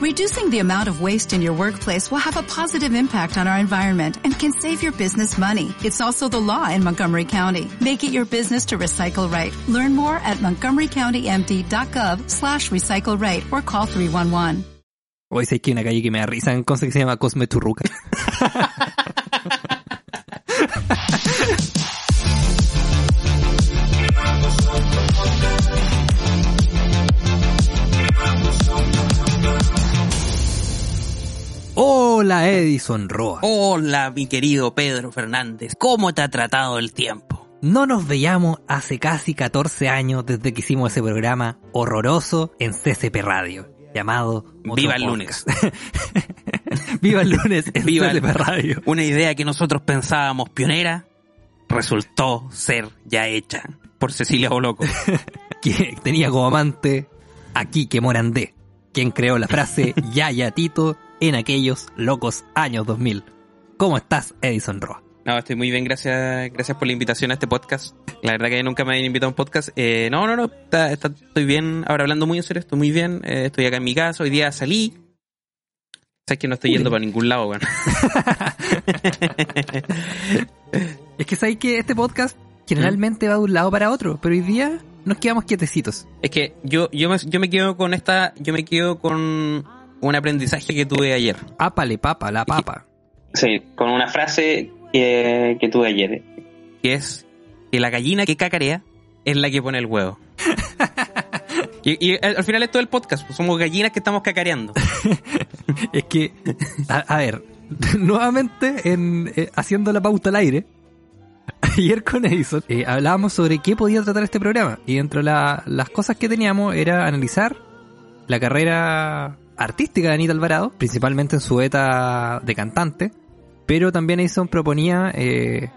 Reducing the amount of waste in your workplace will have a positive impact on our environment and can save your business money. It's also the law in Montgomery County. Make it your business to recycle right. Learn more at montgomerycountymd.gov slash recycle right or call 311. Hoy sé que hay una calle que me da risa en Conce que se llama Cosme Churruca. Hola Edison Roa. Hola, mi querido Pedro Fernández. ¿Cómo te ha tratado el tiempo? No nos veíamos hace casi 14 años desde que hicimos ese programa horroroso en CCP Radio, llamado Viva el Podcast. lunes. Viva el lunes en Viva el- CCP Radio. Una idea que nosotros pensábamos pionera resultó ser ya hecha por Cecilia Boloco. que tenía como amante a Quique Morandé, quien creó la frase Ya ya Tito en aquellos locos años 2000. ¿Cómo estás, Edison Roa? No, estoy muy bien, gracias, gracias por la invitación a este podcast. La verdad que nunca me habían invitado a un podcast. Eh, no, no, no, está- está- estoy bien. Ahora hablando muy en serio, estoy muy bien. Eh, estoy acá en mi casa, hoy día salí. Sabes que no estoy yendo para ningún lado, weón. Es que sabéis que este podcast generalmente va de un lado para otro, pero hoy día nos quedamos quietecitos. Es que yo, yo, me, yo me quedo con esta, yo me quedo con un aprendizaje que tuve ayer. Ápale papa, la papa. Sí, con una frase que, que tuve ayer. Que es que la gallina que cacarea es la que pone el huevo. y, y al al final es todo el podcast, pues somos gallinas que estamos cacareando. Es que, a, a ver, nuevamente en, eh, haciendo la pauta al aire, ayer con Edison eh, hablábamos sobre qué podía tratar este programa. Y dentro de la- las cosas que teníamos era analizar la carrera artística de Anita Alvarado, principalmente en su beta de cantante. Pero también Edison proponía eh,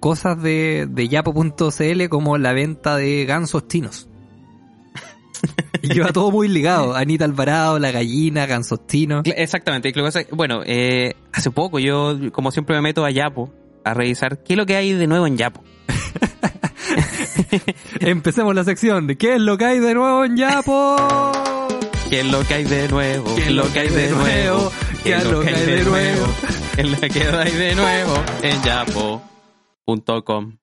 cosas de, de yapo.cl como la venta de gansos chinos. Y lleva todo muy ligado. Anita Alvarado, la gallina, gansos chinos. Cla- Exactamente. Bueno, eh, hace poco yo, como siempre, me meto a Yapo a revisar qué es lo que hay de nuevo en Yapo. Empecemos la sección de ¿Qué es lo que hay de nuevo en Yapo? ¿Qué es lo que hay de nuevo? ¿Qué es lo que hay de nuevo? ¿Qué es lo que hay de nuevo? ¿Qué es lo que hay de nuevo? En yapo.com.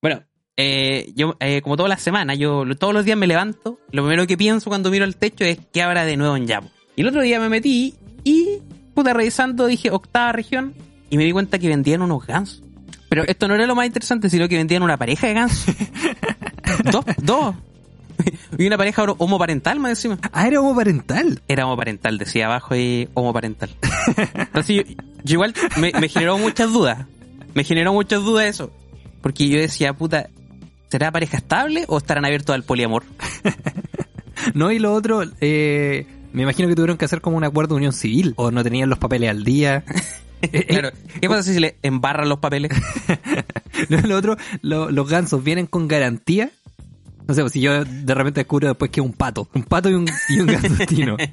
Bueno, eh, yo, eh, como todas las semanas, yo todos los días me levanto. Lo primero que pienso cuando miro el techo es qué habrá de nuevo en Yapo. Y el otro día me metí y, puta, revisando, dije octava región y me di cuenta que vendían unos gansos. Pero esto no era lo más interesante, sino que vendían una pareja de gansos. dos, dos. Y una pareja homoparental más encima. Ah, era homoparental. Era homoparental, decía abajo y homoparental. Entonces yo, yo igual me, me generó muchas dudas. Me generó muchas dudas eso. Porque yo decía, puta, ¿será pareja estable o estarán abiertos al poliamor? No, y lo otro, eh, me imagino que tuvieron que hacer como un acuerdo de unión civil. O no tenían los papeles al día. Eh, eh, Claro. ¿Qué pasa si le embarran los papeles? no, lo otro, lo- los gansos vienen con garantía. No sé, pues si yo de repente descubro después que es un pato. Un pato y un, y un.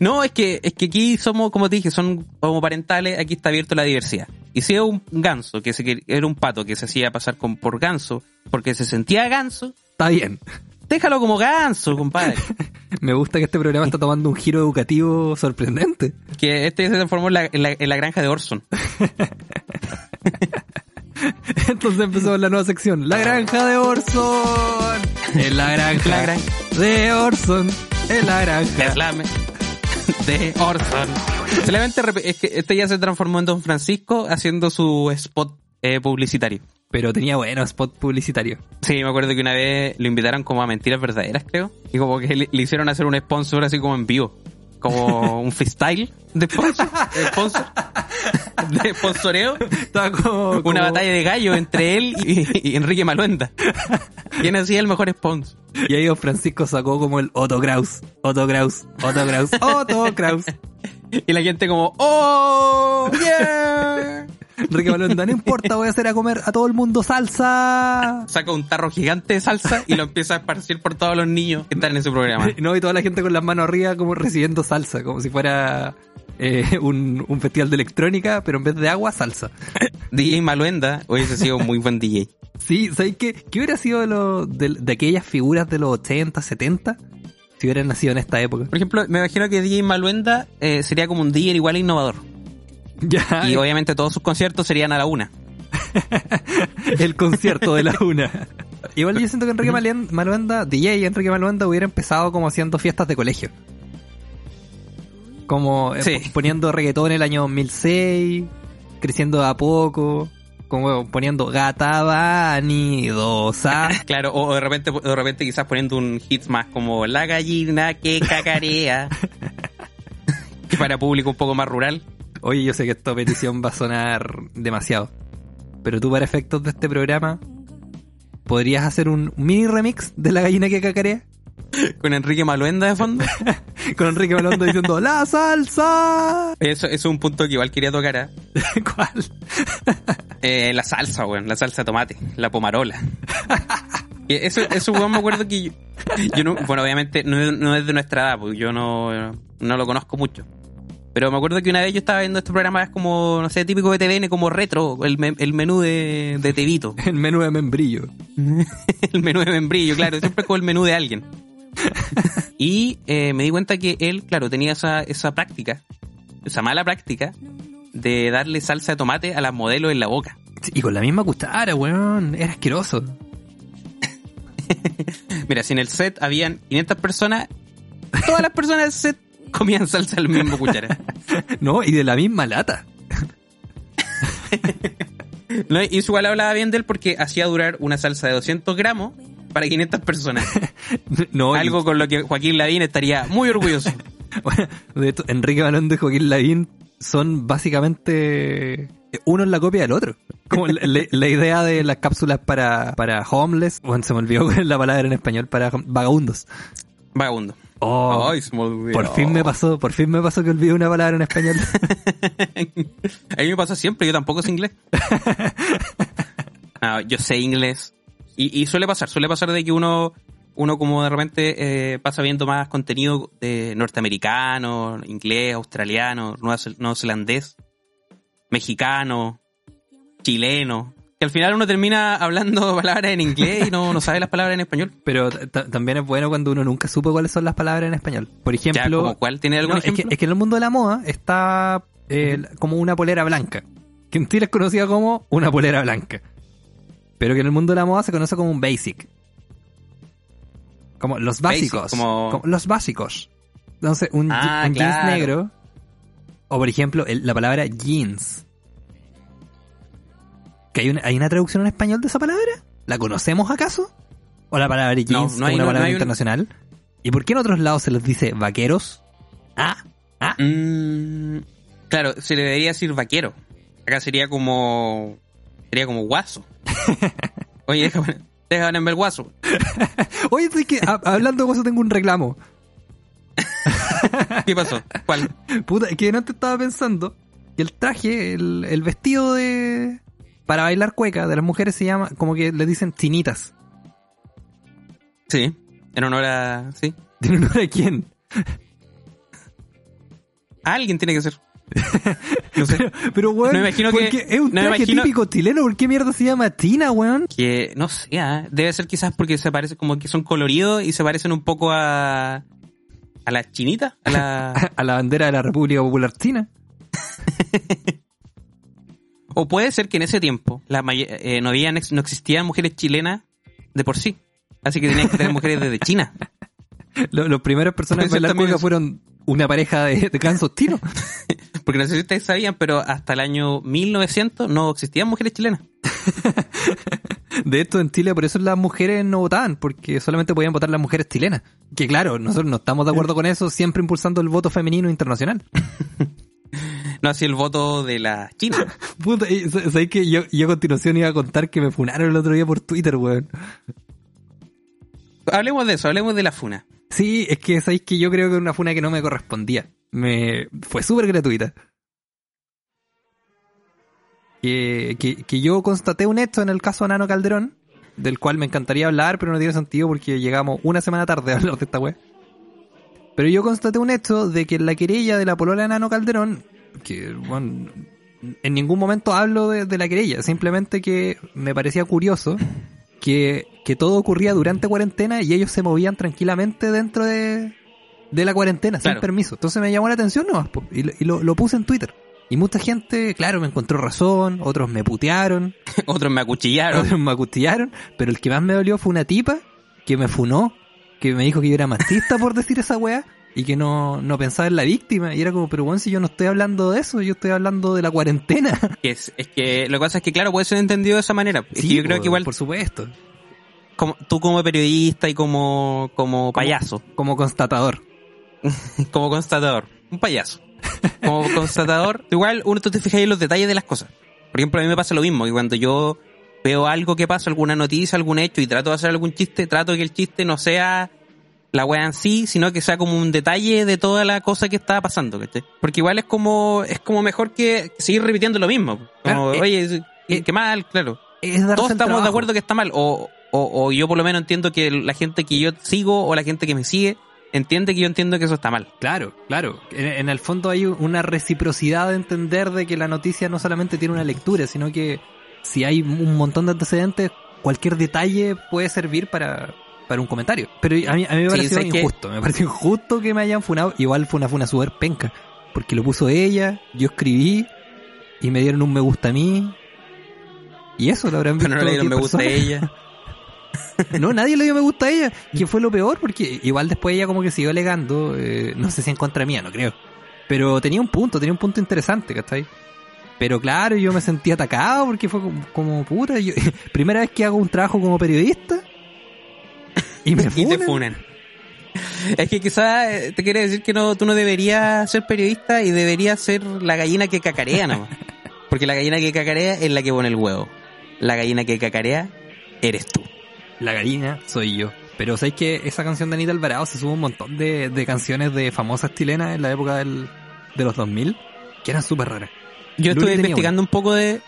No, es que, es que aquí somos, como te dije, son homoparentales, aquí está abierto la diversidad. Y si es un ganso, que se, que era un pato que se hacía pasar con, por ganso, porque se sentía ganso, Está bien. déjalo como ganso, compadre. Me gusta que este programa está tomando un giro educativo sorprendente. que este se transformó en la, en la, en la granja de Orson. Entonces empezamos la nueva sección. La granja de Orson. En la granja, La granja. de Orson. En la granja. Es la me- de Orson. Solamente es que este ya se transformó en Don Francisco haciendo su spot eh, publicitario. Pero tenía bueno spot publicitario. Sí, me acuerdo que una vez lo invitaron como a mentiras verdaderas, creo. Y como que le, le hicieron hacer un sponsor así como en vivo. Como un freestyle de sponsor. De, sponsor, de sponsoreo. Estaba como, Una como- batalla de gallo entre él y, y Enrique Maluenda. ¿Quién hacía el mejor sponsor? Y ahí Don Francisco sacó como el Otto Kraus. Otto Kraus. Otto Kraus. Otto Kraus. Y la gente como, ¡Oh! ¡Yeah! Enrique Balonda, no importa, voy a hacer a comer a todo el mundo salsa. Saca un tarro gigante de salsa y lo empieza a esparcir por todos los niños que están en ese programa. No, y toda la gente con las manos arriba como recibiendo salsa, como si fuera eh, un, un festival de electrónica, pero en vez de agua, salsa. DJ Maluenda hubiese sido un muy buen DJ. Sí, ¿sabes qué? ¿Qué hubiera sido de, lo- de, de aquellas figuras de los 80, 70? Si hubieran nacido en esta época. Por ejemplo, me imagino que DJ Maluenda eh, sería como un DJ igual innovador. Ya, Y obviamente todos sus conciertos serían a la una. el concierto de la una. Igual yo siento que Enrique Maluen- Maluenda, DJ Enrique Maluenda hubiera empezado como haciendo fiestas de colegio. Como eh, Sí. poniendo reggaetón en el año 2006, creciendo de a poco, como poniendo gata vanidosa. Claro, o de repente, de repente quizás poniendo un hit más como La gallina que cacarea. que para público un poco más rural. Oye, yo sé que esta petición va a sonar demasiado. Pero tú para efectos de este programa, ¿podrías hacer un mini remix de la gallina que cacarea? Con Enrique Maluenda de fondo. Con Enrique Maluenda diciendo ¡La salsa! Eso, eso es un punto que igual quería tocar. ¿ah? ¿Cuál? Eh, la salsa, weón. La salsa de tomate. La pomarola. Eso, eso, weón, me acuerdo que yo, yo no, bueno, obviamente no, es- no es de nuestra edad, porque yo no, no lo conozco mucho. Pero me acuerdo que una vez yo estaba viendo este programa, es como, no sé, típico de TVN, como retro, el, me- el menú de, de Tevito. El menú de membrillo. el menú de membrillo, claro, siempre es como el menú de alguien. Y eh, me di cuenta que él, claro, tenía esa, esa práctica, esa mala práctica, de darle salsa de tomate a las modelos en la boca. Y con la misma cuchara, weón. Era asqueroso. Mira, si en el set habían 500 personas, todas las personas del set comían salsa al mismo cuchara. No, y de la misma lata. ¿No? Y eso igual hablaba bien de él porque hacía durar una salsa de 200 gramos para 500 personas. No, y- Algo con lo que Joaquín Lavín estaría muy orgulloso. Bueno, de hecho, Enrique Maluenda y Joaquín Lavín son básicamente uno en la copia del otro. Como la, idea de las cápsulas para, para homeless, bueno, se me olvidó es la palabra en español, para vagabundos. Vagabundo. Oh, Ay, se me olvidó. por fin me pasó, por fin me pasó que olvidé una palabra en español. A mí me pasa siempre, yo tampoco sé inglés. No, yo sé inglés. Y, y suele pasar, suele pasar de que uno, uno como de repente eh, pasa viendo más contenido de norteamericano, inglés, australiano, neozelandés, mexicano, chileno. Que al final uno termina hablando palabras en inglés y no, no sabe las palabras en español. Pero también es bueno cuando uno nunca supo cuáles son las palabras en español. Por Ya, ejemplo, como cuál, ¿tiene algún No, es, que, ejemplo? es que en el mundo de la moda está eh, como una polera blanca. Que en Chile es conocida como una polera blanca. Pero que en el mundo de la moda se conoce como un basic. Como los Basic, básicos. como- Como los básicos. Entonces, un, Ah, un jeans negro. O por ejemplo, el- la palabra jeans. ¿Que hay, una, ¿Hay una traducción en español de esa palabra? ¿La conocemos acaso? ¿O la palabra jeans No, es no hay- una no- palabra un- internacional? ¿Y por qué en otros lados se les dice vaqueros? Ah, ah. Mm, claro, se le debería decir vaquero. Acá sería como. Sería como guaso. Oye, déjame, déjame ver el guaso. Oye, es que ha- hablando de eso tengo un reclamo. ¿Qué pasó? ¿Cuál? Puta, es que no te estaba pensando que el traje, el, el vestido de para bailar cueca de las mujeres se llama, como que le dicen chinitas. Sí, en honor a. Sí. ¿Tiene honor a quién? Alguien tiene que ser. No sé. Pero, pero weón, No me imagino ¿por que- qué? es un no traje imagino- típico chileno, ¿por qué mierda se llama Tina, weón? Que. No sé, ah, debe ser quizás porque se parece como que son coloridos y se parecen un poco a. A la chinita. A la. A la bandera de la República Popular China. o puede ser que en ese tiempo la may- eh, no, habían, ex- no existían mujeres chilenas de por sí. Así que tenían que tener mujeres desde China. Lo- Los primeros también cueca eso. fueron una pareja de, de gansos. Porque no sé si ustedes sabían, pero hasta el año 1900 no existían mujeres chilenas. De hecho, en Chile por eso las mujeres no votaban, porque solamente podían votar las mujeres chilenas. Que claro, nosotros no estamos de acuerdo con eso, siempre impulsando el voto femenino internacional. No así el voto de la China. Puta, ¿sabes que yo, yo a continuación iba a contar que me funaron el otro día por Twitter, weón? hablemos de eso, hablemos de la funa. Sí, es que sabéis que yo creo que era una funa que no me correspondía. Me fue súper gratuita. Que, que, yo constaté un hecho en el caso de Nano Calderón, del cual me encantaría hablar, pero no tiene sentido porque llegamos una semana tarde a hablar de esta web. Pero yo constaté un hecho de que la querella de la polola de Nano Calderón, que bueno, en ningún momento hablo de, de la querella, simplemente que me parecía curioso que, que todo ocurría durante cuarentena y ellos se movían tranquilamente dentro de, de la cuarentena, sin permiso. Entonces me llamó la atención nomás, po, y, lo, y lo- lo puse en Twitter. Y mucha gente, claro, me encontró razón, otros me putearon, Otros me acuchillaron. otros me acustillaron, pero el que más me dolió fue una tipa que me funó, que me dijo que yo era machista por decir esa weá, y que no, no pensaba en la víctima. Y era como, pero bueno, si yo no estoy hablando de eso, yo estoy hablando de la cuarentena. Que es, es que lo que pasa es que, claro, puede ser entendido de esa manera. Es que yo creo por- que igual Por supuesto. como, tú como periodista y como, como payaso, Como constatador. como constatador, un payaso. Como constatador, igual uno tú te fijas en los detalles de las cosas. Por ejemplo, a mí me pasa lo mismo, que cuando yo veo algo que pasa, alguna noticia, algún hecho, y trato de hacer algún chiste, trato de que el chiste no sea la wea en sí, sino que sea como un detalle de toda la cosa que estaba pasando, ¿cachai? Porque igual es como, es como mejor que seguir repitiendo lo mismo. Como, Claro, eh, oye, qué, eh, qué mal, claro. Es Todos estamos de acuerdo que está mal. O, o, o yo por lo menos entiendo que la gente que yo sigo o la gente que me sigue entiende que yo entiendo que eso está mal. Claro, claro. En, en el fondo hay una reciprocidad de entender de que la noticia no solamente tiene una lectura, sino que si hay un montón de antecedentes, cualquier detalle puede servir para, para un comentario. Pero a mí, a mí me Sí, pareció que- injusto. Me pareció injusto que me hayan funado. Igual fue una funa súper penca. Porque lo puso ella, yo escribí y me dieron un me gusta a mí. Y eso lo habrán visto. Pero no le dieron 10 me gusta a ella. No, nadie le dio me gusta a ella, que fue lo peor, porque igual después ella como que siguió alegando, eh, no sé si en contra mía, no creo. Pero tenía un punto, tenía un punto interesante, ¿cachai? Pero claro, yo me sentí atacado porque fue como, como puta. Yo, primera vez que hago un trabajo como periodista y me y te funan. funan. Es que quizás eh, te quiere decir que no, tú no deberías ser periodista y deberías ser la gallina que cacarea nomás. Porque la gallina que cacarea es la que pone el huevo. La gallina que cacarea eres tú. La gallina soy yo. Pero sabéis que esa canción de Anita Alvarado se sube un montón de, de canciones de famosas chilenas en la época del, de los 2000 que eran súper raras. Yo Luli estuve investigando un poco de...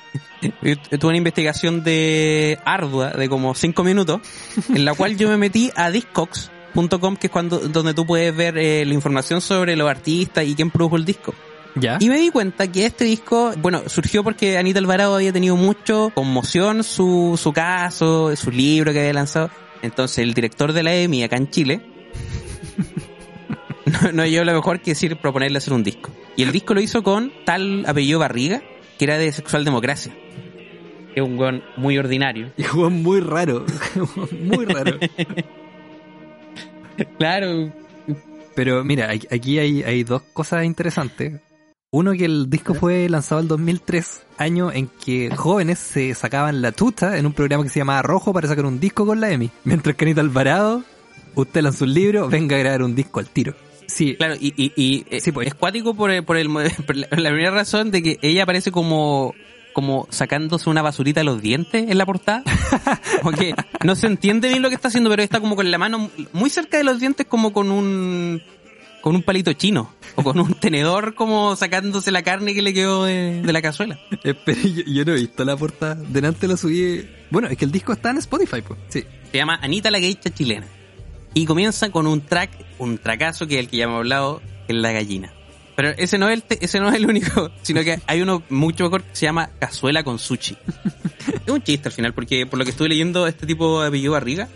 yo Tuve una investigación de ardua de como 5 minutos, en la cual yo me metí a discogs.com, que es cuando donde tú puedes ver eh, la información sobre los artistas y quién produjo el disco. ¿Ya? Y me di cuenta que este disco, bueno, surgió porque Anita Alvarado había tenido mucho conmoción su, su caso, su libro que había lanzado. Entonces el director de la EMI acá en Chile no, no yo lo mejor que decir proponerle hacer un disco. Y el disco lo hizo con tal apellido Barriga, que era de Sexual Democracia. Es un weón muy ordinario. Y jugó muy raro. muy raro. Claro. Pero mira, aquí- aquí hay, hay dos cosas interesantes. Uno que el disco fue lanzado en 2003, año en que jóvenes se sacaban la tuta en un programa que se llamaba Rojo para sacar un disco con la EMI. Mientras que Anita Alvarado, usted lanza un libro, venga a grabar un disco al tiro. Sí, Claro, y, y, y eh, Sí, pues. es cuático por, el, por, el, por la, la primera razón de que ella aparece como como sacándose una basurita de los dientes en la portada. Como que no se entiende bien lo que está haciendo, pero está como con la mano muy cerca de los dientes como con un con un palito chino o con un tenedor como sacándose la carne que le quedó de, de la cazuela. espera, yo, yo no he visto la portada. Delante lo subí. Bueno, es que el disco está en Spotify, pues. Sí. Se llama Anita la Geisha chilena. Y comienza con un track, un tracazo que es el que ya hemos hablado, que es la gallina. Pero ese no es el, te- ese no es el único, sino que hay uno mucho mejor que se llama Cazuela con Sushi. es un chiste al final, porque por lo que estuve leyendo, este tipo de apellido Barriga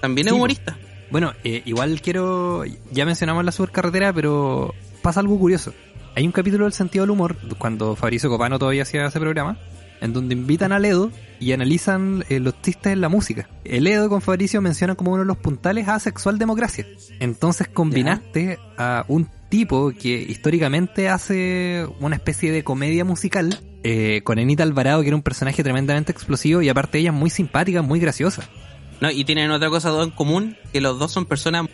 también es Sí, humorista. Bueno, eh, igual quiero. Ya mencionamos la supercarretera, pero pasa algo curioso. Hay un capítulo del sentido del humor, cuando Fabricio Copano todavía hacía ese programa, en donde invitan a Ledo y analizan eh, los chistes en la música. El Ledo con Fabricio mencionan como uno de los puntales a sexual democracia. Entonces combinaste a un tipo que históricamente hace una especie de comedia musical eh, con Anita Alvarado, que era un personaje tremendamente explosivo y aparte ella es muy simpática, muy graciosa. No, y tienen otra cosa en común, que los dos son personas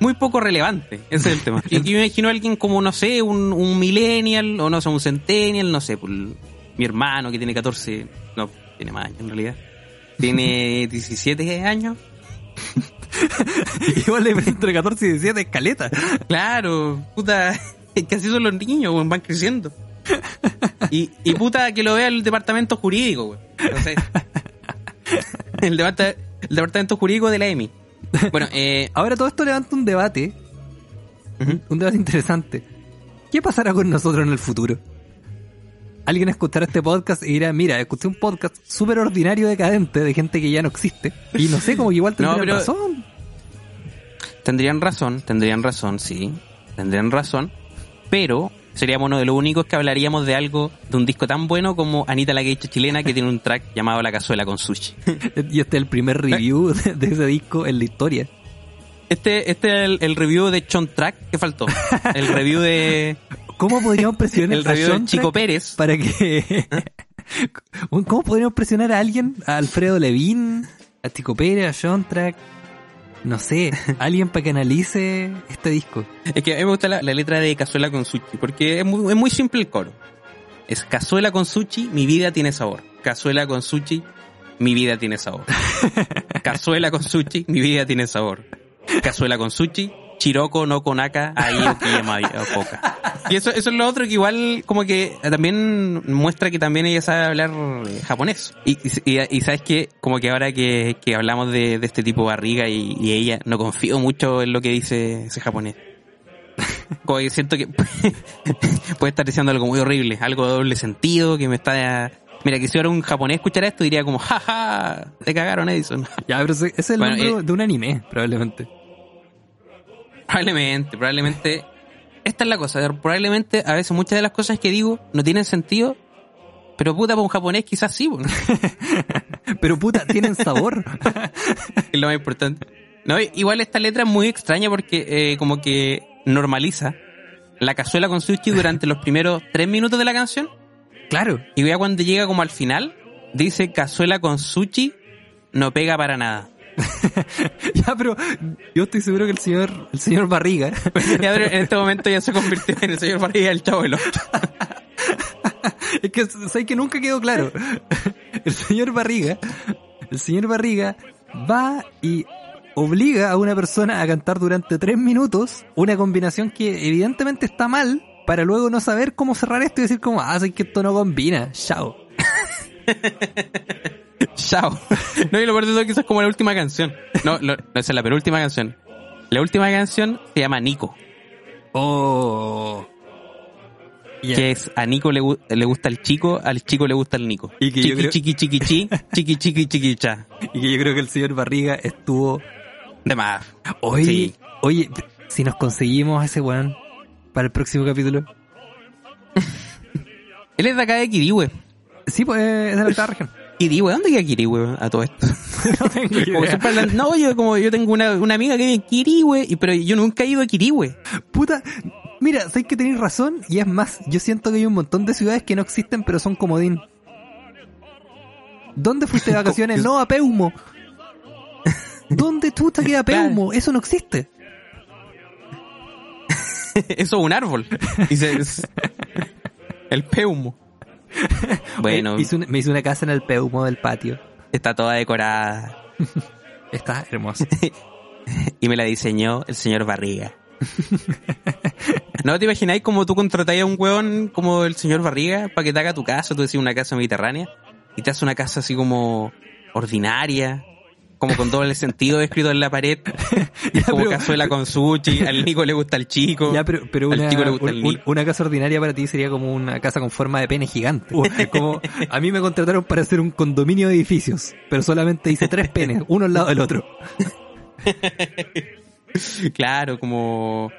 muy poco relevantes. Ese es el tema. Y aquí me imagino a alguien como, no sé, un, un millennial, o no sé, un centennial, no sé, pues, mi hermano que tiene 14, no, tiene más años en realidad. Tiene 17 años. Igual le entre 14 y 17 escaleta. Claro, puta, que así son los niños, weón, van creciendo. Y, y puta, que lo vea el departamento jurídico, weón. Entonces, el, departa- el departamento jurídico de la EMI. Bueno, eh, Ahora todo esto levanta un debate, un debate interesante. ¿Qué pasará con nosotros en el futuro? alguien escuchará este podcast y dirá, mira, escuché un podcast súper ordinario decadente de gente que ya no existe. Y no sé, como que igual tendrían pero- razón. Tendrían razón, tendrían razón, sí. Tendrían razón. Pero seríamos uno de los únicos que hablaríamos de algo, de un disco tan bueno como Anita la Geisha chilena que tiene un track llamado La Cazuela con Sushi. Y este es el primer review de, ese disco en la historia. Este, este es el, el review de Chon Track que faltó. El review de. ¿Cómo podríamos presionar El a review de Chico Pérez. para que... ¿Cómo podríamos presionar a alguien? A Alfredo Levin, a Chico Pérez, a John Track, no sé, alguien para que analice este disco. Es que a mí me gusta la, la letra de Cazuela con Sushi, porque es muy, es muy simple el coro. Es Cazuela con Sushi, mi vida tiene sabor. Cazuela con Sushi, mi vida tiene sabor. Cazuela con Sushi, mi vida tiene sabor. Cazuela con Sushi, Chiroko no konaka, ahí okiyama poca. Y eso, eso es lo otro que igual como que también muestra que también ella sabe hablar eh, japonés. Y, y, y sabes que como que ahora que, que hablamos de, de este tipo barriga y, y ella, no confío mucho en lo que dice ese japonés. Como que siento que puede estar diciendo algo muy horrible, algo de doble sentido, que me está... Mira, que si ahora un japonés escuchara esto diría como, jaja, te cagaron Edison. Ya, pero ese ese es el Bueno, nombre eh, de un anime, probablemente. Probablemente, probablemente. Esta es la cosa, probablemente a veces muchas de las cosas que digo no tienen sentido, pero puta, para un japonés quizás sí, bueno, Pero puta, tienen sabor. es lo más importante. No, igual esta letra es muy extraña porque eh, como que normaliza la cazuela con sushi durante los primeros tres minutos de la canción claro. y ya cuando llega como al final dice cazuela con sushi no pega para nada. Ya, pero yo estoy seguro que el señor, el señor Barriga, Ya, pero en este momento ya se convirtió en el señor Barriga el chavo del es que sé que nunca quedó claro. El señor Barriga, el señor Barriga va y obliga a una persona a cantar durante tres minutos una combinación que evidentemente está mal para luego no saber cómo cerrar esto y decir como, ah, sé que esto no combina, chao. Chao. No, y lo peor de todo es que esa es como la última canción. No, lo- no, esa es la penúltima canción. La última canción se llama Nico, Oh. Que es a Nico le, le gusta el chico, al chico le gusta el Nico. Y que yo chiqui, creo- chiqui, chiqui, chi, chiqui, chiqui, chiqui, cha. Y que yo creo que el señor Barriga estuvo De más. Oye, Sí. oye, si nos conseguimos a ese weón para el próximo capítulo. Él es de acá de Kirihue. Sí, pues es de la octava región. Kirihue, ¿dónde queda Kirihue a todo esto? no tengo idea. yo como yo tengo una, una amiga que vive en Kirihue, y, pero yo nunca he ido a Kirihue. Puta, mira, sé que tenéis razón y es más, yo siento que hay un montón de ciudades que no existen pero son comodín. ¿Dónde fuiste de vacaciones? No, a Peumo. ¿Dónde tú te queda Peumo? Eso no existe. Eso es un árbol. Dice, es- el peumo. Bueno, hice una- me hice una casa en el Peumo del patio. está toda decorada. Está hermoso. Y me la diseñó el señor Barriga. ¿No te imagináis como tú contratáis a un hueón como el señor Barriga para que te haga tu casa? Tú decís una casa mediterránea y te hace una casa así como ordinaria, como con doble sentido escrito en la pared, Ya, como pero- cazuela con sushi, al Nico le gusta el chico. Ya, pero, pero Al una, chico le gusta un- el Nico. una casa ordinaria para ti sería como una casa con forma de pene gigante. O Como a mí me contrataron para hacer un condominio de edificios, pero solamente hice tres penes, uno al lado del otro. Claro, como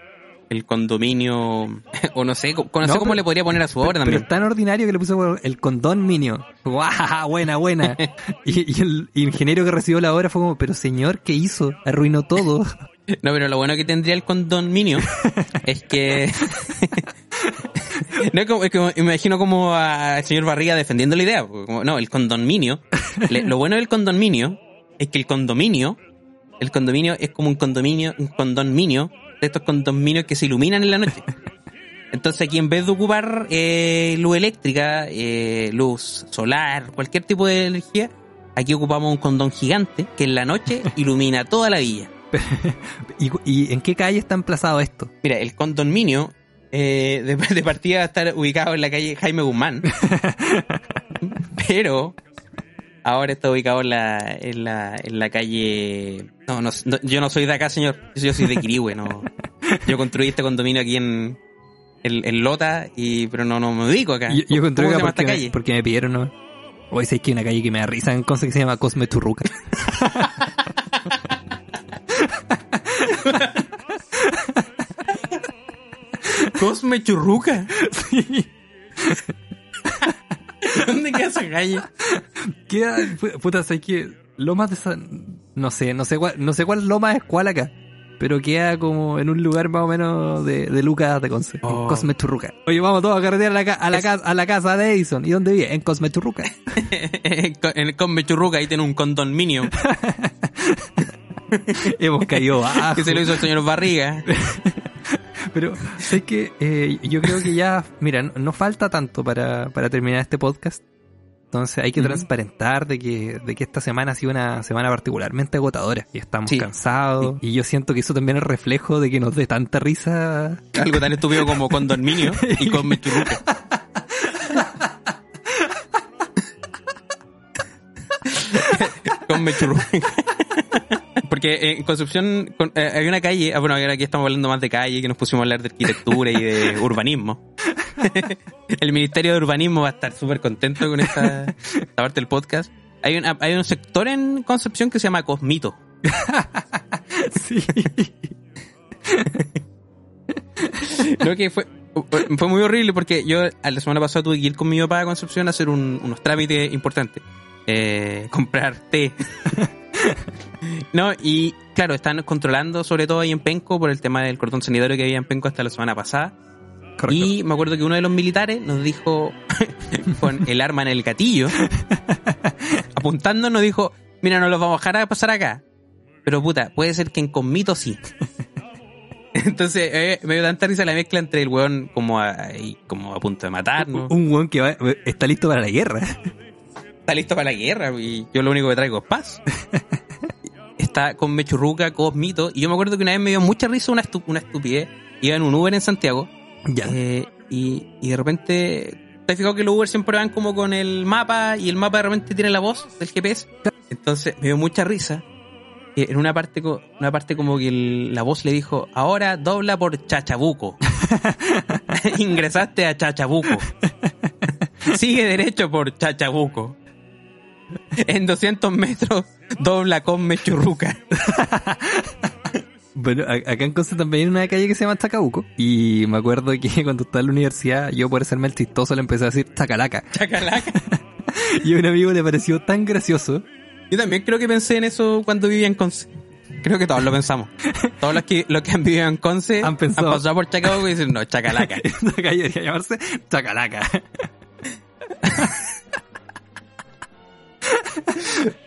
el condominio, o no sé, no, sé No, cómo pero- le podría poner a su Pero, pero también. es tan ordinario que le bueno, el condón minio. ¡Guau! Buena, buena. Y, y el ingeniero que recibió la obra fue como, pero señor, ¿qué hizo? Arruinó todo. No, pero lo bueno que tendría el condominio es que... no, es como, es me imagino como al señor Barriga defendiendo la idea. como- no, el condominio. le- lo bueno del condominio es que el condominio, el condominio es como un condominio, un condominio, de estos condominios que se iluminan en la noche. Entonces aquí en vez de ocupar eh, luz eléctrica, eh, luz solar, cualquier tipo de energía, aquí ocupamos un condón gigante que en la noche ilumina toda la villa. ¿Y, y en qué calle está emplazado esto? Mira, el condominio eh, de, de partida va a estar ubicado en la calle Jaime Guzmán. pero ahora está ubicado en la, en la, en la calle... No, no, no, yo no soy de acá, señor. Yo soy de Quirihue, no. Yo construí este condominio aquí en, el, el Lota, y, pero no, no me ubico acá. Yo, yo ¿Cómo encontré se acá porque, me, calle? porque me pidieron, ¿no? Hoy sé que hay una calle que me da risa en que se llama Cosme Churruca. Cosme Churruca. sí. ¿Dónde queda esa calle? Queda, pu- puta, sé que Lomas de San... No sé, no sé cuál, no sé cuál Loma es cuál acá. Pero queda como en un lugar más o menos de, de Lucas de Conce. Oh. En Cosme Churruca. Oye, vamos todos a carretear a la, a casa, a la casa de Edison. ¿Y dónde vive? En Cosme Churruca. en Cosme Churruca ahí tiene un condominio Hemos caído bajo. que se lo hizo el señor Barriga. Pero sé que eh, yo creo que ya, mira, no, no falta tanto para, para terminar este podcast. Entonces hay que transparentar de que, de que esta semana ha sido una semana particularmente agotadora. Y estamos Sí. cansados. Y yo siento que eso también es reflejo de que nos dé tanta risa. Algo tan estúpido como condominio y Churruca. Cosme Churruca. Porque en Concepción con- eh, hay una calle, ah, bueno, aquí estamos hablando más de calle, que nos pusimos a hablar de arquitectura y de urbanismo. El Ministerio de Urbanismo va a estar súper contento con esta, esta parte del podcast. Hay un, hay un sector en Concepción que se llama Cosmito. Sí. Creo que fue, fue muy horrible porque yo a la semana pasada tuve que ir con mi papá a Concepción a hacer un- unos trámites importantes. Eh, comprar té. no, y claro, están controlando sobre todo ahí en Penco por el tema del cordón sanitario que había en Penco hasta la semana pasada. Correcto. Y me acuerdo que uno de los militares nos dijo, con el arma en el gatillo, apuntando, nos dijo, mira, no los vamos a dejar a pasar acá. Pero puta, puede ser que en Conmito sí. Entonces, eh, me dio tanta risa la mezcla entre el weón como a, como a punto de matarnos. Un weón que va- está listo para la guerra. Está listo para la guerra y yo lo único que traigo es paz. Está con Mechurruca, Cosmito. Y yo me acuerdo que una vez me dio mucha risa una, estu- una estupidez. Iba en un Uber en Santiago Ya. Eh, y, y de repente, ¿te has fijado que los Uber siempre van como con el mapa y el mapa de repente tiene la voz del GPS? Entonces me dio mucha risa. En una parte, una parte como que el- la voz le dijo, ahora dobla por Chachabuco. Ingresaste a Chachabuco. Sigue derecho por Chachabuco. En 200 metros dobla con Mechurruca. Bueno, acá en Conce también hay una calle que se llama Chacabuco. Y me acuerdo que cuando estaba en la universidad, yo por hacerme el chistoso le empecé a decir Chacalaca. Chacalaca. Y a un amigo le pareció tan gracioso. Yo también creo que pensé en eso cuando vivía en Conce. Creo que todos lo pensamos. Todos los que, los que han vivido en Conce Han pensado. pasado por Chacabuco y dicen, no, Chacalaca. Esa calle debería llamarse Chacalaca.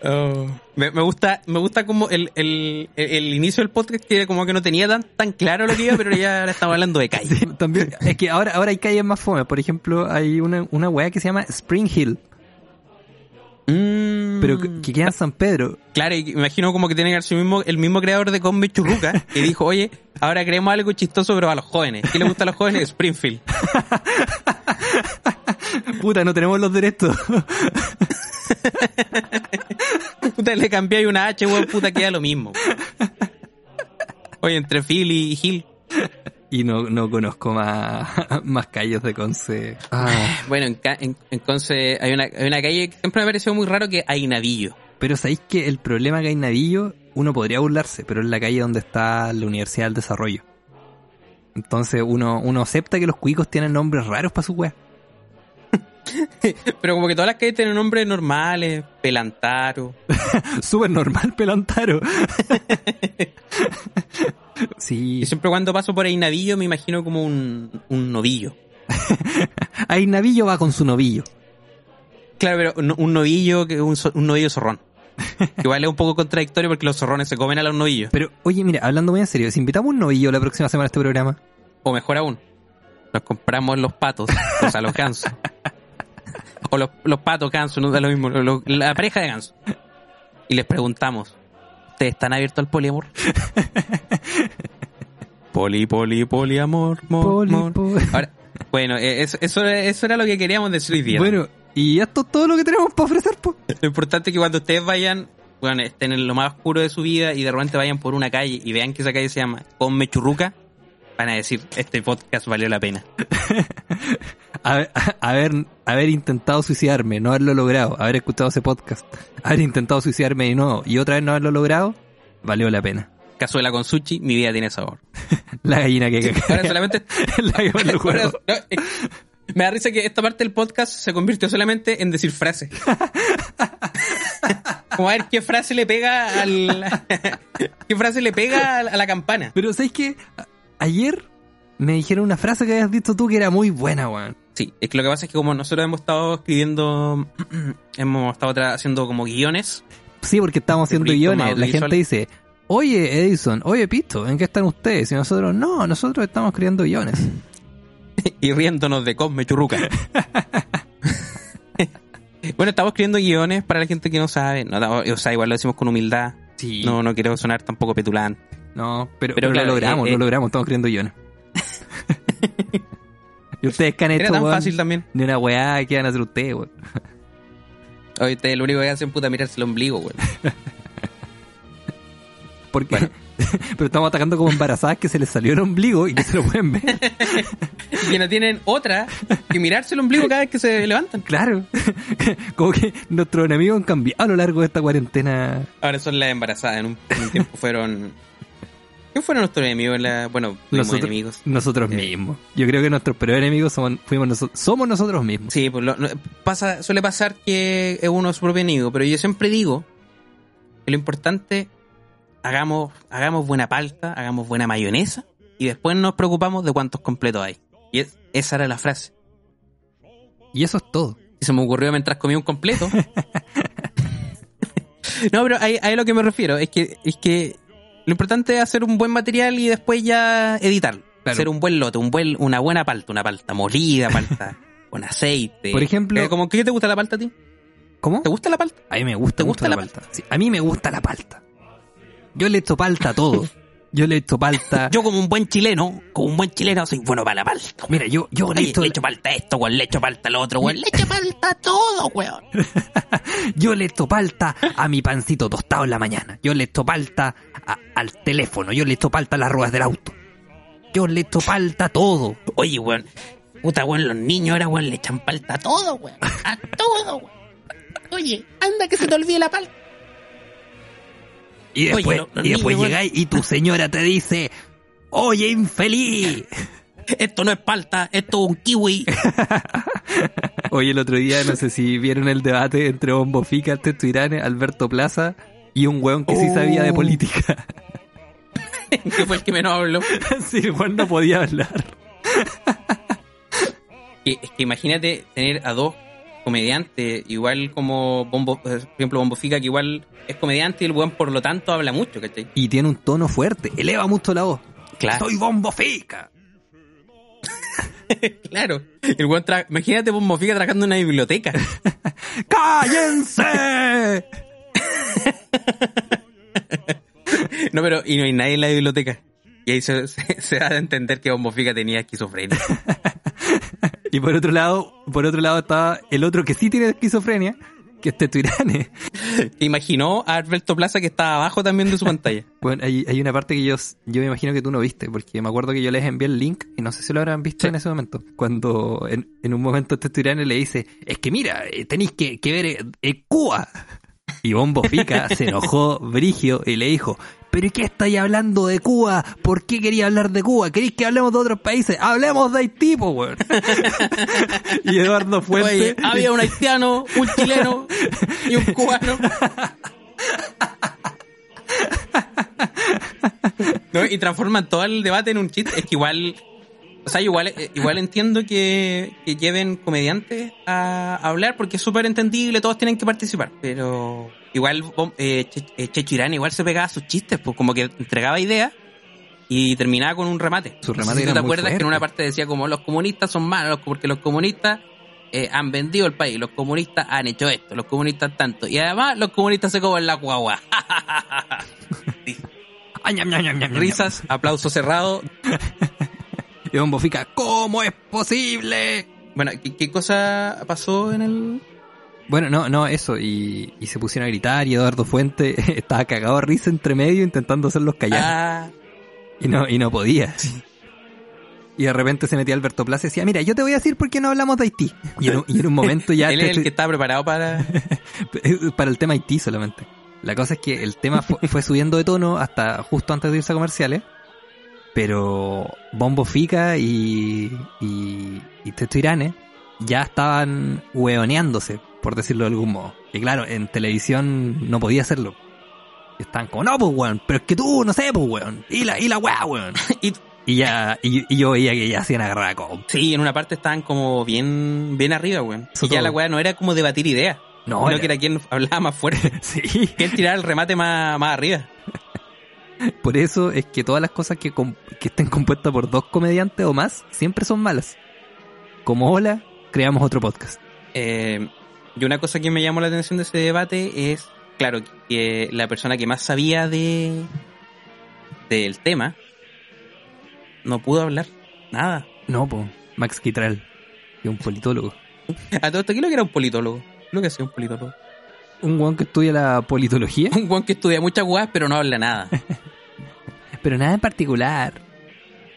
Oh. Me, me gusta, me gusta como el, el, el, el inicio del podcast que como que no tenía tan, tan claro lo que iba, pero ya ahora estamos hablando de calle. Sí, también, es que ahora, ahora hay calles más fome. Por ejemplo, hay una, una weá que se llama Spring Hill, Mm. pero que, que queda en San Pedro. Claro, y imagino como que tiene que ser mismo, el mismo creador de Combe Churruca, que dijo, oye, ahora creemos algo chistoso pero a los jóvenes. ¿Qué le gusta a los jóvenes? Springfield. Puta, no tenemos los derechos. Puta, le cambié una H, weón, puta, queda lo mismo. Oye, entre Phil y Gil. y no, no conozco más, más calles de Conce. Ah, Bueno, en, ca- en, en Conce hay una, hay una calle que siempre me pareció muy raro que hay Navillo. pero sabéis que el problema que hay Navillo, uno podría burlarse, pero es la calle donde está la Universidad del Desarrollo. Entonces uno, uno acepta que los cuicos tienen nombres raros para su wea. Pero como que todas las calles tienen nombres normales, Pelantaro. Súper normal, pelantaro. sí, Y siempre cuando paso por ahí Navillo me imagino como un, un novillo. ahí Navillo va con su novillo. Claro, pero un, un novillo que un, un novillo zorrón. Que Igual es un poco contradictorio porque los zorrones se comen a los novillos. Pero, oye, mira, hablando muy en serio, si invitamos un novillo la próxima semana a este programa, O mejor aún, nos compramos los patos, o sea, los gansos. O los, los patos gansos, no da lo mismo, lo- la pareja de gansos. Y les preguntamos, ¿ustedes están abiertos al poliamor? Poli, poli, poliamor, mor, Poli, mor. poli. Ahora, bueno, eh, eso, eso, eso era lo que queríamos decir hoy día. bueno, y esto es todo lo que tenemos para ofrecer, po. Lo importante es que cuando ustedes vayan, bueno, estén en lo más oscuro de su vida y de repente vayan por una calle y vean que esa calle se llama Con Mechurruca, van a decir, este podcast valió la pena. haber, haber, haber intentado suicidarme, no haberlo logrado, haber escuchado ese podcast, haber intentado suicidarme y no, y otra vez no haberlo logrado, valió la pena. Cazuela con sushi, mi vida tiene sabor. La gallina que Ahora solamente... la que pone el Ahora- no, eh, me da risa que esta parte del podcast se convirtió solamente en decir frases. Como a ver qué frase le pega al... qué frase le pega a la- campana. Pero ¿sabes qué? Ayer me dijeron una frase que habías visto tú que era muy buena, weón. Sí, es que lo que pasa es que como nosotros hemos estado escribiendo, hemos estado haciendo como guiones, Sí, porque estábamos haciendo guiones. La gente dice, oye Edison, oye Pisto, ¿en qué están ustedes? Y nosotros, no, nosotros estamos escribiendo guiones. y riéndonos de Cosme Churruca. bueno, estamos escribiendo guiones para la gente que no sabe. No, o sea, igual lo decimos con humildad. Sí. No, no quiero sonar tampoco petulante. No, pero, Pero pero claro, lo logramos, eh, lo eh. logramos, estamos escribiendo guiones. y ustedes que han Era hecho, tan weón, fácil también. ni una weá que van a hacer ustedes, weón. Hoy ustedes lo único que hacen puta mirarse el ombligo, güey. Porque, Bueno. pero estamos atacando como embarazadas que se les salió el ombligo y que se lo pueden ver. Y que no tienen otra que mirarse el ombligo cada vez que se levantan. Claro. como que nuestros enemigos han cambiado a lo largo de esta cuarentena. Ahora son las embarazadas. En un, en un tiempo fueron. ¿Qué fueron nuestros enemigos? La, bueno, Nosotros- enemigos. Nosotros Eh. mismos. Yo creo que nuestros peores enemigos somos, fuimos nosotros, somos nosotros mismos. Sí, pues lo- pasa, suele pasar que es uno su propio enemigo, pero yo siempre digo que lo importante hagamos, hagamos buena palta, hagamos buena mayonesa y después nos preocupamos de cuántos completos hay. Y es- esa era la frase. Y eso es todo. Y se me ocurrió mientras comía un completo. no, pero ahí, ahí a lo que me refiero es que, es que lo importante es hacer un buen material y después ya editarlo. Claro. Hacer un buen lote, un buen, una buena palta, una palta molida, palta con aceite. Por ejemplo- Eh, como, ¿Qué te gusta la palta a ti? ¿Cómo? ¿Te gusta la palta? A mí me gusta, ¿Te gusta la palta. Sí, a mí me gusta la palta. Yo le echo palta a todo. Yo le echo palta. Yo como un buen chileno, como un buen chileno soy bueno para la palta. Mira, yo, yo le echo, le echo palta a esto, weón, le echo palta al otro, weón, le echo palta a todo, weón. yo le echo palta a mi pancito tostado en la mañana. Yo le echo palta a- al teléfono. Yo le echo palta a las ruedas del auto. Yo le echo palta a todo. Oye, weón, puta, weón, los niños ahora, weón, le echan palta a todo, weón. A todo, weón. Oye, anda que se te olvide la palta. Y Oye, después, los y después llegáis y tu señora te dice, oye, infeliz. Esto no es palta, esto es un kiwi. Oye, el otro día, no sé si vieron el debate entre Bombo Fica, Teto Irane, Alberto Plaza y un weón que sí Oh. sabía de política. que fue el que menos habló. sí, el weón no podía hablar. Que- es que imagínate tener a dos comediantes, igual como Bombo, por ejemplo, Bombo Fica, que igual es comediante y el weón por lo tanto habla mucho, ¿cachai? Y tiene un tono fuerte, eleva mucho la voz. Claro. Soy Bombo Fica. Claro. El weón tra- imagínate Bombo Fica trabajando en una biblioteca. ¡Cállense! No, pero y no hay nadie en la biblioteca. Y ahí se, se- se da a entender que Bombo Fica tenía esquizofrenia. Y por otro lado, por otro lado estaba el otro que sí tiene esquizofrenia, que es Teto Irane. Imaginó a Alberto Plaza que estaba abajo también de su pantalla. Bueno, hay, hay una parte que yo, yo me imagino que tú no viste, porque me acuerdo que yo les envié el link y no sé si lo habrán visto Sí. en ese momento. Cuando en, en un momento este Irane le dice, es que mira, eh, tenéis que, que ver eh, eh, Cuba. Y Bombo Fica se enojó Brigio y le dijo, ¿pero qué estáis hablando de Cuba? ¿Por qué quería hablar de Cuba? ¿Queréis que hablemos de otros países? Hablemos de Haití, po, weón. y Eduardo Fuente... Oye, había un haitiano, un chileno y un cubano. No, y transforman todo el debate en un chiste. Es que igual, o sea, igual, eh, igual entiendo que, que lleven comediantes a, a hablar porque es súper entendible, todos tienen que participar. Pero igual eh, Che- eh, igual se pegaba a sus chistes, pues como que entregaba ideas y terminaba con un remate. Sus No sé remates si tú te acuerdas que en una parte decía como los comunistas son malos porque los comunistas eh, han vendido el país, los comunistas han hecho esto, los comunistas tanto. Y además los comunistas se comen la guagua. Risas, aplauso cerrado. Y Bombo Fica, ¿cómo es posible? Bueno, ¿qué, qué cosa pasó en el...? Bueno, no, no, eso, y, y se pusieron a gritar y Eduardo Fuente estaba cagado de risa entre medio intentando hacerlos callar Ah, y no, y no podía. Y de repente se metía Alberto Plaza y decía, mira, yo te voy a decir por qué no hablamos de Haití. Y en, un- y en un momento ya... Él te- es el que estaba preparado para... para el tema Haití solamente. La cosa es que el tema fu- fue, subiendo de tono hasta justo antes de irse a comerciales. Pero Bombo Fica y, y, y Teto Irane ya estaban hueoneándose, por decirlo de algún modo. Y claro, en televisión no podía hacerlo. Y estaban como, no, pues weón, pero es que tú, no sé, pues weón. Y la, y la weá, weón. Y- Y ya, y, y yo veía que ya hacían agarrar. Sí, en una parte estaban como bien, bien arriba, weón. Eso Y ya la weá no era como debatir ideas. No, No, era- que era quien hablaba más fuerte. Sí. Que él tirara el remate más, más arriba. Por eso es que todas las cosas que, que estén compuestas por dos comediantes o más siempre son malas. Como hola, creamos otro podcast. Eh, y una cosa que me llamó la atención de ese debate es, claro, que la persona que más sabía de del tema no pudo hablar nada. No, po, Max Quitral, que es un politólogo. A todo esto, ¿qué es lo que era un politólogo? Lo que hacía un politólogo. Un guan que estudia la politología, Un guan que estudia muchas weas, pero no habla nada. pero nada en particular.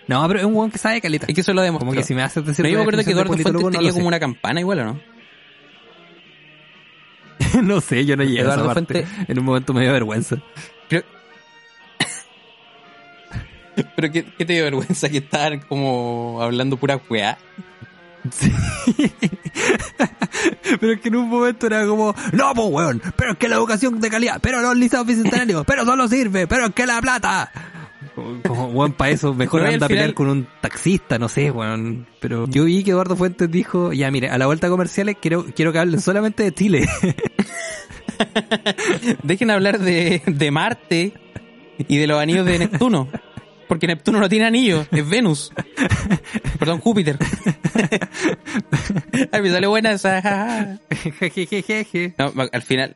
No, pero es un guan que sabe caleta. Es que eso lo demostró. Como que si me haces decir Pero yo me acuerdo que Eduardo Fuentes no tenía como una campana igual, ¿o no? no sé, yo no llegué a esa Eduardo parte. Fuentes- En un momento me dio vergüenza. Pero ¿qué, qué te dio vergüenza que estaban como hablando pura weá? Sí. pero es que en un momento era como, no, pues weón, pero es que la educación de calidad, pero los liceos bicentenarios, pero solo sirve, pero es que la plata. Como, weón, para eso mejor anda a final- pelear con un taxista, no sé, weón. Pero yo vi que Eduardo Fuentes dijo, ya mire, a la vuelta comerciales quiero, quiero que hablen solamente de Chile. Dejen hablar de, de Marte y de los anillos de Neptuno. Porque Neptuno no tiene anillos, es Venus. Perdón, Júpiter. Ay, me sale buena esa. No, al final,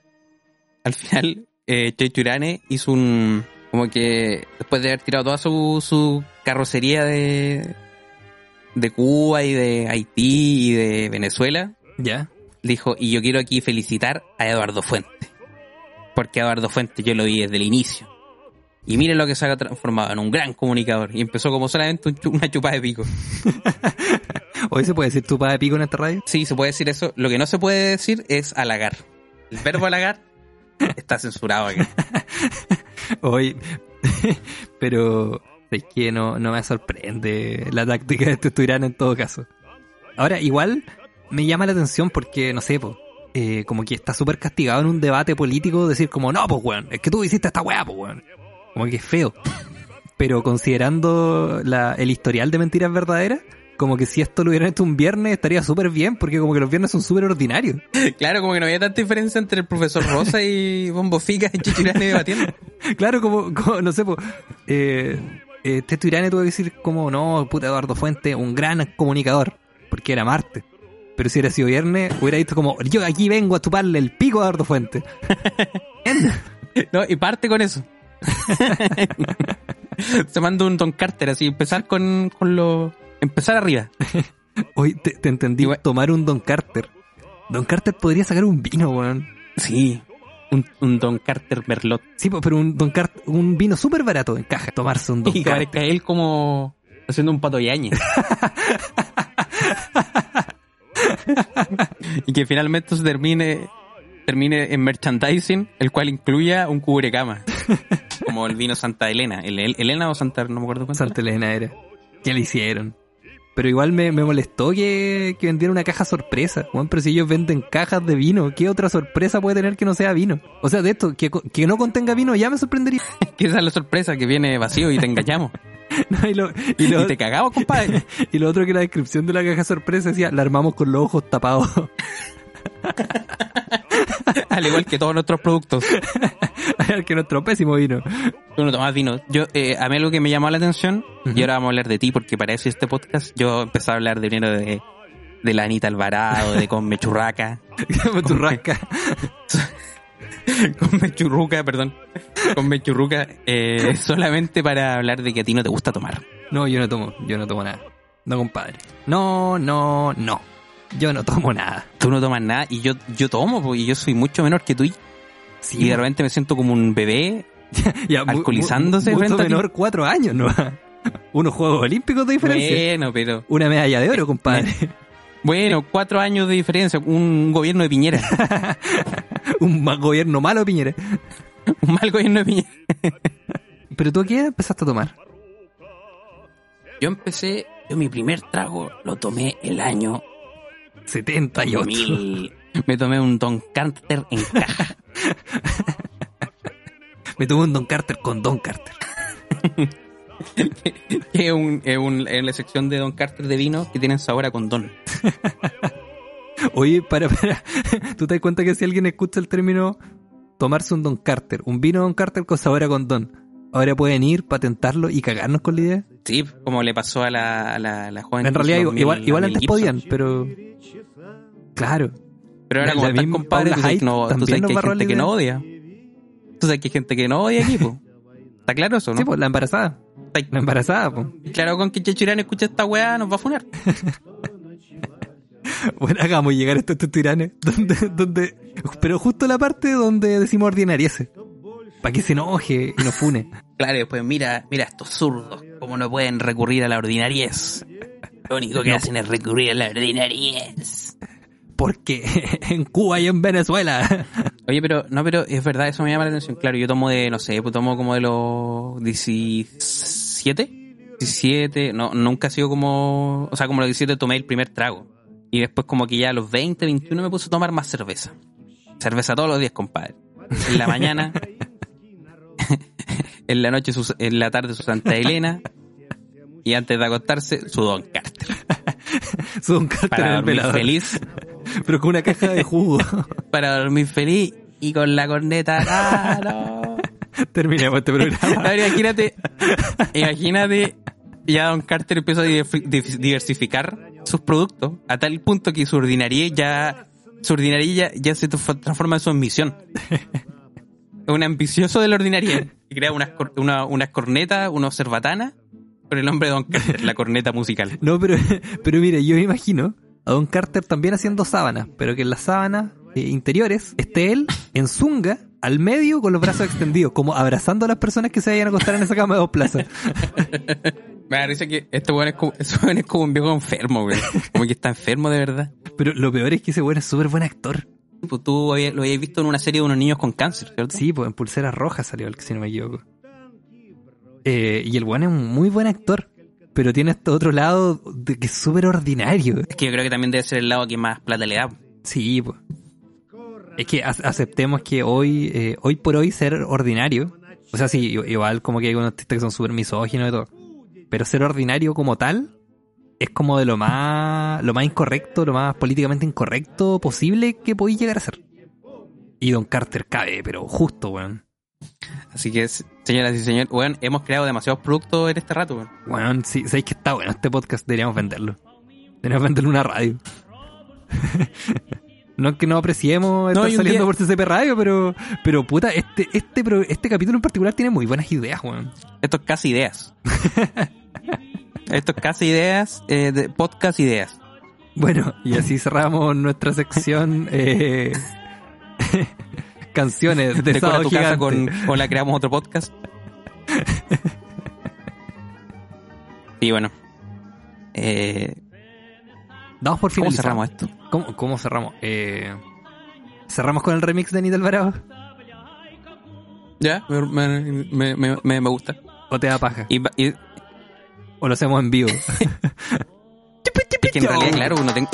al final, eh, Checho Irane hizo un, como que después de haber tirado toda su, su carrocería de, de Cuba y de Haití y de Venezuela, ya. dijo, y yo quiero aquí felicitar a Eduardo Fuente. Porque Eduardo Fuente yo lo vi desde el inicio. Y miren lo que se ha transformado en un gran comunicador. Y empezó como solamente un una chupada de pico. Hoy se puede decir tu de pico en esta radio. Sí, se puede decir eso. Lo que no se puede decir es halagar. El verbo halagar está censurado aquí. Hoy, pero es que no, no me sorprende la táctica de este Turán en todo caso. Ahora, igual me llama la atención porque, no sé, po, eh, como que está súper castigado en un debate político decir como, no, pues weón, es que tú hiciste esta weá, pues weón. Como que es feo. Pero considerando la, el historial de mentiras verdaderas, como que si esto lo hubieran hecho un viernes estaría súper bien, porque como que los viernes son súper ordinarios. Claro, como que no había tanta diferencia entre el profesor Rosa y Bombo Fica y Chichirane debatiendo. Claro, como, como, no sé, po, eh, eh, Teto Irane tuvo que decir como, no, puta Eduardo Fuente, un gran comunicador, porque era Marte. Pero si hubiera sido viernes, hubiera dicho como, yo aquí vengo a chuparle el pico a Eduardo Fuente. No, y parte con eso. Se manda un Don Carter así, empezar con, con lo. Empezar arriba. Hoy te, te entendí, Igual- tomar un Don Carter. Don Carter podría sacar un vino, weón. Sí. Un, un Don Carter Merlot. Sí, pero un Don Carter, un vino súper barato en caja, tomarse un Don Y que Carter. aparezca él como haciendo un pato yañe. y que finalmente se termine termine en merchandising, el cual incluya un cubrecama. Como el vino Santa Elena. El, el- Elena o Santa, no me acuerdo cuánto. Santa Elena era. ¿Qué le hicieron? Pero igual me, me molestó que, que vendieran una caja sorpresa. Bueno, pero si ellos venden cajas de vino, ¿qué otra sorpresa puede tener que no sea vino? O sea, de esto, que, que no contenga vino ya me sorprendería. Que esa es la sorpresa, que viene vacío y te engañamos. No, y, lo, y, lo, y te cagamos, compadre. y lo otro que la descripción de la caja sorpresa decía, la armamos con los ojos tapados. Al igual que todos nuestros productos. que nuestro pésimo vino. Tú no tomas vino. Yo, eh, a mí algo que me llamó la atención, y ahora vamos a hablar de ti, porque para eso este podcast, yo empecé a hablar de vino de, de la Anita Alvarado, de con Mechurraca, tu rasca. con Mechurruca, perdón, con Mechurruca, eh, solamente para hablar de que a ti no te gusta tomar. No, yo no tomo, yo no tomo nada. No, compadre. No, no, no. Yo no tomo nada. Tú no tomas nada y yo, yo tomo, y yo soy mucho menor que tú. Y Sí, de po. repente me siento como un bebé. Ya, alcoholizándose mucho menor cuatro años, ¿no? Unos Juegos Olímpicos de diferencia. Bueno, pero. Una medalla de oro, compadre. Bueno, cuatro años de diferencia. Un gobierno de Piñera. Un gobierno malo, Piñera. un mal gobierno de Piñera. Pero tú a qué edad empezaste a tomar? Yo empecé. Yo mi primer trago lo tomé el año 78. 2000. Me tomé un Don Carter en caja. Me tomé un Don Carter con Don Carter. es, un, es, un- es la sección de Don Carter de vino que tienen sabor a condón. Oye, para, para. ¿Tú te das cuenta que si alguien escucha el término tomarse un Don Carter, un vino Don Carter con sabor a condón, ahora pueden ir, patentarlo y cagarnos con la idea? Sí, como le pasó a la, a la, a la joven. En realidad, 2000, igual, igual antes podían, pero. Claro. Pero ahora como estás compadre, tú sabes, que no, tú sabes que hay gente que no odia. Tú sabes que hay gente que no odia aquí, po. ¿Está claro eso, no? Sí, pues la embarazada. La embarazada, pues. Claro, con que Chechirán escucha esta weá nos va a funar. Bueno, hagamos llegar a estos tiranes. Donde, donde, pero justo la parte donde decimos ordinariese. Para que se enoje y nos fune. Claro, y después mira, mira estos zurdos, cómo no pueden recurrir a la ordinariez. Lo único que hacen es recurrir a la ordinariez. Porque en Cuba y en Venezuela. Oye, pero no, pero es verdad, eso me llama la atención. Claro, yo tomo de, no sé, pues tomo como de los 17, 17, no, nunca ha sido como, o sea, como los 17 tomé el primer trago. Y después como que ya a los 20, 21 me puse a tomar más cerveza. Cerveza todos los días, compadre. En la mañana, en la noche, su- en la tarde su Santa Elena. Y antes de acostarse, su Don Carter. Su Don Carter Para el dormir feliz, Pero con una caja de jugo. para dormir feliz y con la corneta. ¡Ah, no! Terminemos este programa. Imagínate, imagínate, ya Don Carter empieza a diversificar sus productos a tal punto que su ordinaria ya, su ordinaria ya, ya se tra- transforma en su ambición. Un ambicioso de la ordinaria. Y crea unas, cor- una- unas cornetas, unos cerbatanas, con el nombre de Don Carter, la corneta musical. No, pero, pero mire, yo me imagino a Don Carter también haciendo sábanas, pero que en las sábanas eh, interiores esté él en zunga, al medio, con los brazos extendidos, como abrazando a las personas que se vayan a acostar en esa cama de dos plazas. Me risa que este weón es como, es como un viejo enfermo, güey. Como que está enfermo de verdad. Pero lo peor es que ese weón es súper buen actor. Pues tú lo habías visto en una serie de unos niños con cáncer, ¿cierto? Sí, pues en Pulseras Rojas salió el que si no me equivoco. Eh, y el weón es un muy buen actor, pero tiene este otro lado de que es súper ordinario. Es que yo creo que también debe ser el lado que más plata le da. Sí, pues. Es que ac- aceptemos que hoy, eh, hoy por hoy ser ordinario, o sea, sí, igual como que hay unos artistas que son súper misóginos y todo, pero ser ordinario como tal es como de lo más, lo más incorrecto, lo más políticamente incorrecto posible que podéis llegar a ser. Y Don Carter cabe, pero justo, weón. Así que, señoras y señores, bueno, hemos creado demasiados productos en este rato. weón. Weón, sí, sabéis que está bueno este podcast, deberíamos venderlo. Deberíamos venderlo en una radio. No es que no apreciemos No, estar un saliendo día- por CCP Radio, pero, pero puta, este, este, este capítulo en particular tiene muy buenas ideas, weón. Esto es casi ideas. Esto es casi ideas, eh, de podcast ideas. Bueno, y así cerramos nuestra sección eh, canciones de Decora tu casa con, o la creamos otro podcast. Y bueno. Eh, Damos por ¿Cómo finalizado. cerramos esto? ¿Cómo, cómo cerramos? Eh, ¿Cerramos con el remix de Anita Alvarado? Ya, me, me, me, me, me gusta. ¿O te da paja? Y, y- ¿O lo hacemos en vivo? es que en realidad, claro, uno tengo.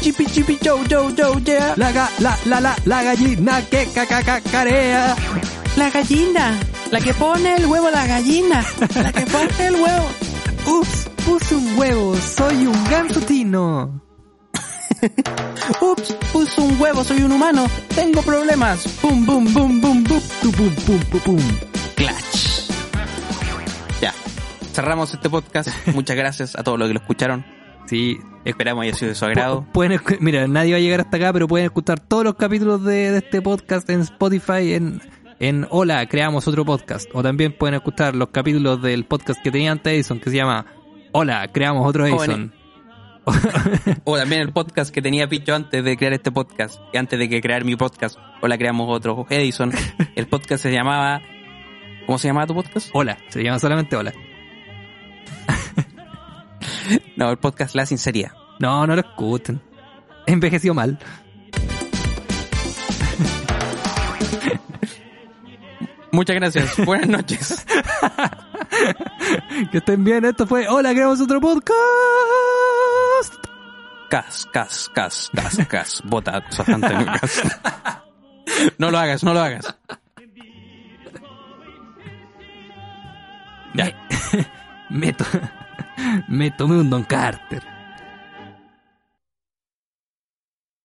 Chipi, chipi, yo, yo, yo, yeah. La, ga- la, la, la, la gallina que cacacacarea. La gallina, la que pone el huevo, la gallina, la que pone el huevo. Ups, puse un huevo, soy un ganso tino. Ups, puse un huevo, soy un humano, tengo problemas. Pum, bum, bum, bum, bum. Tu pum, pum, pum, pum. Clutch. Ya, cerramos este podcast. Muchas gracias a todos los que lo escucharon. Sí, Esperamos haya sido de su agrado. Pu- Pueden, mira, nadie va a llegar hasta acá, pero pueden escuchar todos los capítulos de, de este podcast en Spotify, en, en Hola, creamos otro podcast. O también pueden escuchar los capítulos del podcast que tenía antes Edison, que se llama Hola, creamos otro Edison. O también el podcast que tenía Picho antes de crear este podcast. Y antes de que crear mi podcast. O la creamos otro. Edison. El podcast se llamaba ¿Cómo se llama tu podcast? Hola, se llama solamente Hola. No, el podcast La Sinceridad. No, no lo escuchen. Envejeció mal. Muchas gracias. Buenas noches. Que estén bien, esto fue Hola, creamos otro podcast. Cas, cas, cas, cas, cas. Bota bastante en el cas. No lo hagas, no lo hagas. Ya. Me, to- me tomé un Don Carter.